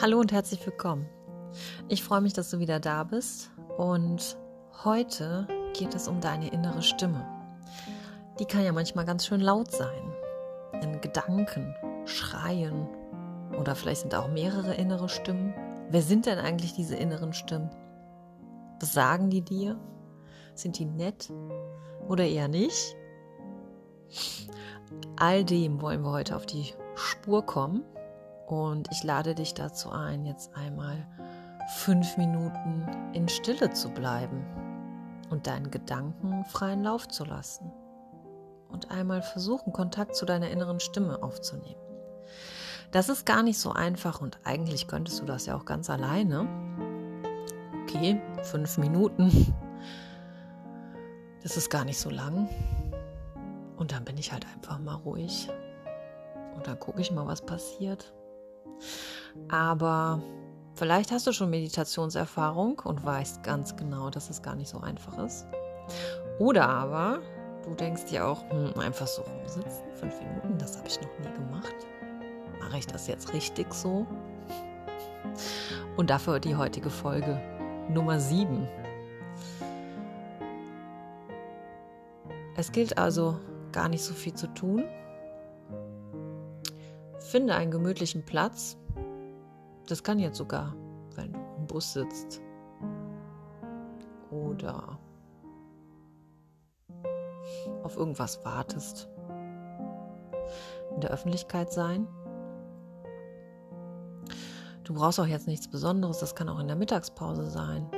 Hallo und herzlich willkommen. Ich freue mich, dass du wieder da bist und heute geht es um deine innere Stimme. Die kann ja manchmal ganz schön laut sein. In Gedanken, Schreien oder vielleicht sind auch mehrere innere Stimmen. Wer sind denn eigentlich diese inneren Stimmen? Was sagen die dir? Sind die nett oder eher nicht? All dem wollen wir heute auf die Spur kommen und ich lade dich dazu ein, jetzt einmal fünf Minuten in Stille zu bleiben und deinen Gedanken freien Lauf zu lassen. Und einmal versuchen, Kontakt zu deiner inneren Stimme aufzunehmen. Das ist gar nicht so einfach und eigentlich könntest du das ja auch ganz alleine. Okay, fünf Minuten. Das ist gar nicht so lang. Und dann bin ich halt einfach mal ruhig. Und dann gucke ich mal, was passiert. Aber vielleicht hast du schon Meditationserfahrung und weißt ganz genau, dass es gar nicht so einfach ist. Oder aber du denkst dir auch, hm, einfach so rumsitzen, fünf Minuten, das habe ich noch nie gemacht. Mache ich das jetzt richtig so? Und dafür die heutige Folge Nummer 7. Es gilt also gar nicht so viel zu tun, Finde einen gemütlichen Platz. Das kann jetzt sogar, wenn du im Bus sitzt oder auf irgendwas wartest. In der Öffentlichkeit sein. Du brauchst auch jetzt nichts Besonderes, das kann auch in der Mittagspause sein.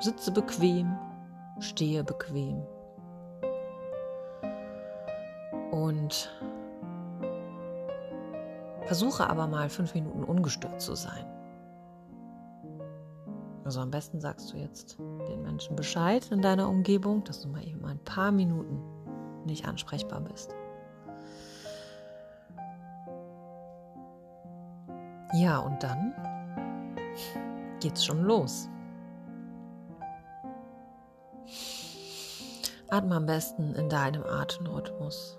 Sitze bequem, stehe bequem. Und Versuche aber mal fünf Minuten ungestört zu sein. Also am besten sagst du jetzt den Menschen Bescheid in deiner Umgebung, dass du mal eben ein paar Minuten nicht ansprechbar bist. Ja, und dann geht's schon los. Atme am besten in deinem Atemrhythmus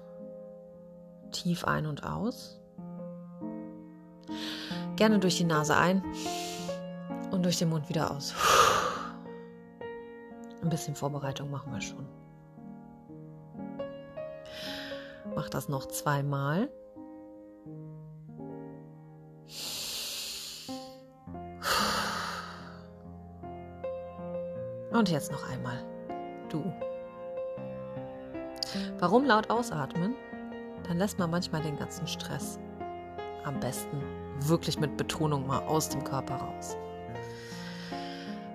tief ein und aus. Gerne durch die Nase ein und durch den Mund wieder aus. Ein bisschen Vorbereitung machen wir schon. Mach das noch zweimal. Und jetzt noch einmal. Du. Warum laut ausatmen? Dann lässt man manchmal den ganzen Stress am besten wirklich mit Betonung mal aus dem Körper raus.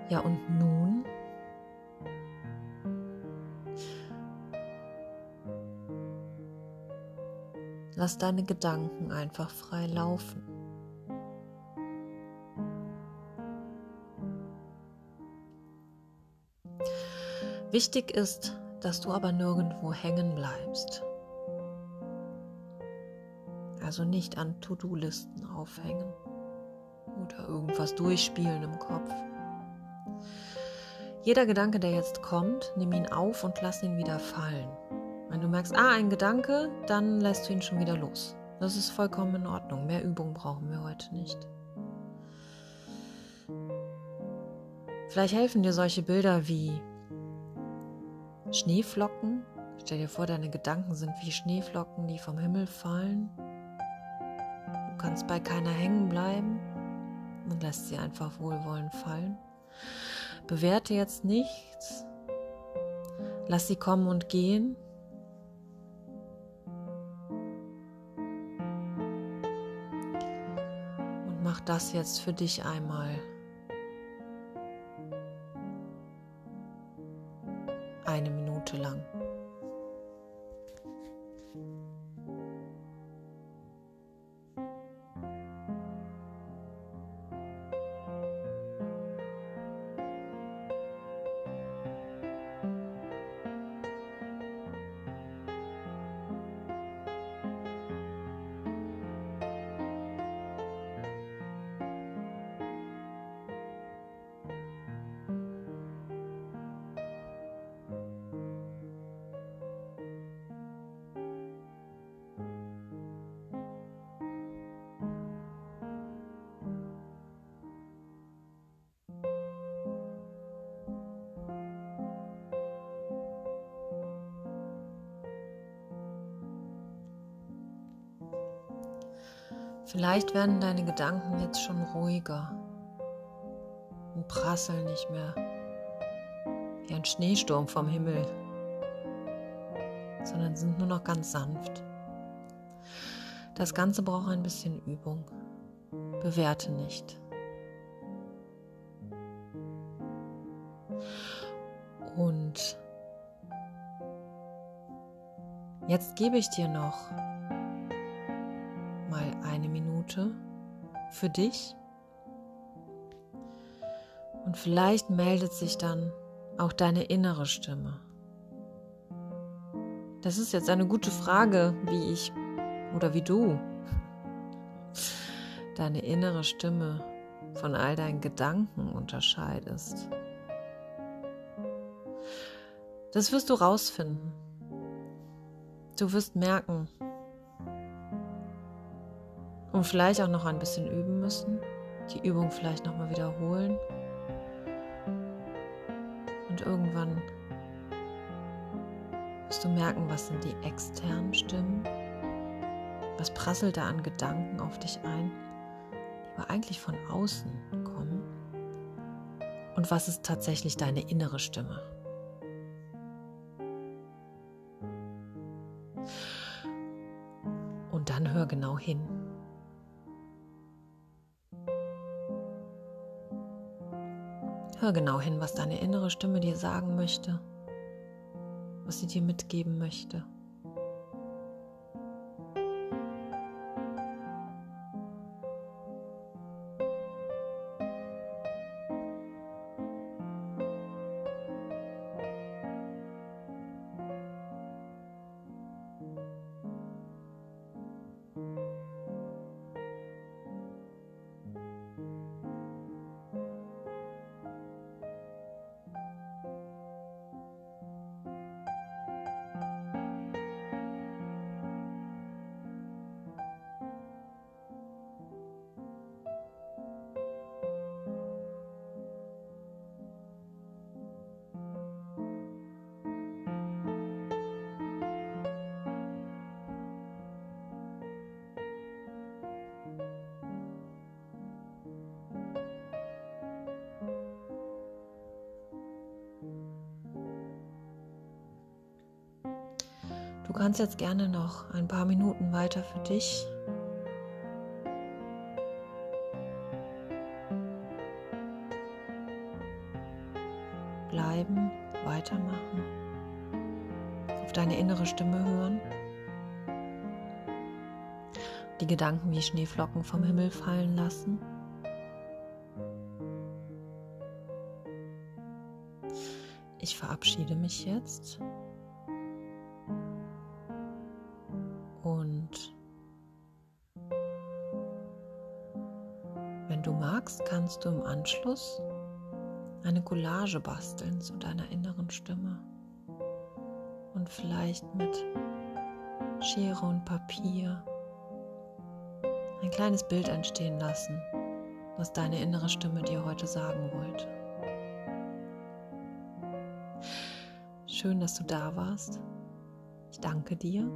Ja, und nun lass deine Gedanken einfach frei laufen. Wichtig ist, dass du aber nirgendwo hängen bleibst also nicht an To-Do-Listen aufhängen oder irgendwas durchspielen im Kopf. Jeder Gedanke, der jetzt kommt, nimm ihn auf und lass ihn wieder fallen. Wenn du merkst, ah, ein Gedanke, dann lässt du ihn schon wieder los. Das ist vollkommen in Ordnung. Mehr Übung brauchen wir heute nicht. Vielleicht helfen dir solche Bilder wie Schneeflocken. Stell dir vor, deine Gedanken sind wie Schneeflocken, die vom Himmel fallen kannst bei keiner hängen bleiben und lässt sie einfach wohlwollend fallen. Bewerte jetzt nichts. Lass sie kommen und gehen. Und mach das jetzt für dich einmal. Vielleicht werden deine Gedanken jetzt schon ruhiger und prasseln nicht mehr wie ein Schneesturm vom Himmel, sondern sind nur noch ganz sanft. Das Ganze braucht ein bisschen Übung. Bewerte nicht. Und jetzt gebe ich dir noch eine Minute für dich. Und vielleicht meldet sich dann auch deine innere Stimme. Das ist jetzt eine gute Frage, wie ich oder wie du deine innere Stimme von all deinen Gedanken unterscheidest. Das wirst du rausfinden. Du wirst merken und vielleicht auch noch ein bisschen üben müssen, die Übung vielleicht nochmal wiederholen und irgendwann wirst du merken, was sind die externen Stimmen, was prasselt da an Gedanken auf dich ein, die aber eigentlich von außen kommen und was ist tatsächlich deine innere Stimme. Und dann hör genau hin. Hör genau hin, was deine innere Stimme dir sagen möchte, was sie dir mitgeben möchte. Du kannst jetzt gerne noch ein paar Minuten weiter für dich bleiben, weitermachen, auf deine innere Stimme hören, die Gedanken wie Schneeflocken vom Himmel fallen lassen. Ich verabschiede mich jetzt. Kannst du im Anschluss eine Collage basteln zu deiner inneren Stimme und vielleicht mit Schere und Papier ein kleines Bild entstehen lassen, was deine innere Stimme dir heute sagen wollte. Schön, dass du da warst. Ich danke dir.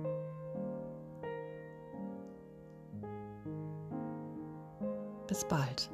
Bis bald.